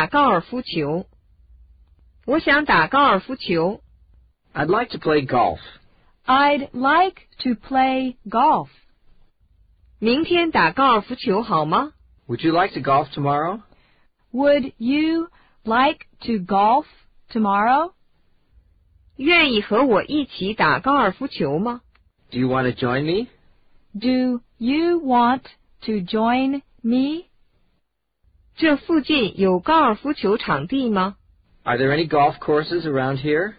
打高尔夫球。我想打高尔夫球。 I'd like to play golf. I'd like to play golf. 明天打高尔夫球好吗？ Would you like to golf tomorrow? Would you like to golf tomorrow? 愿意和我一起打高尔夫球吗？ Do you want to join me? Do you want to join me? 这附近有高尔夫球场地吗？ Are there any golf courses around here?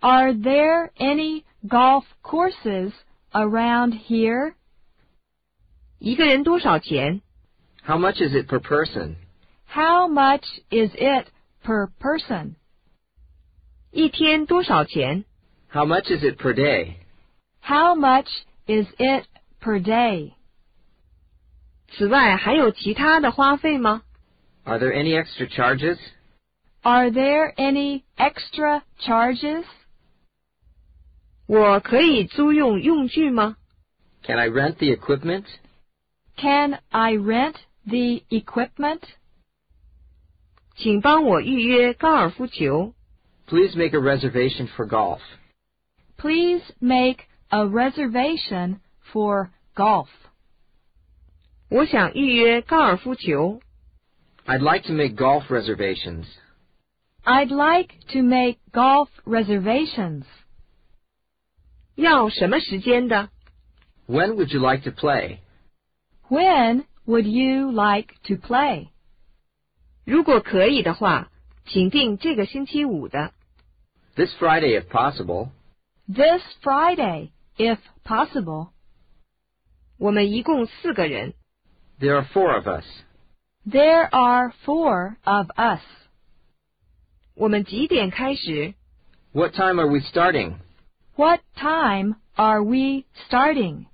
Are there any golf courses around here? 一个人多少钱？ How much is it per person? How much is it per person? 一天多少钱？ How much is it per day? How much is it per day? 此外还有其他的花费吗？ Are there any extra charges? Are there any extra charges? 我可以租用用具吗？ Can I rent the equipment? Can I rent the equipment? 请帮我预约高尔夫球。 Please make a reservation for golf. Please make a reservation for golf. 我想预约高尔夫球。 I'd like to make golf reservations. I'd like to make golf reservations. 要什么时间的？ When would you like to play? When would you like to play? 如果可以的话，请定这个星期五的。 This Friday if possible. This Friday, if possible. 我们一共四个人， There are four of us. There are four of us. 我们几点开始？ What time are we starting? What time are we starting?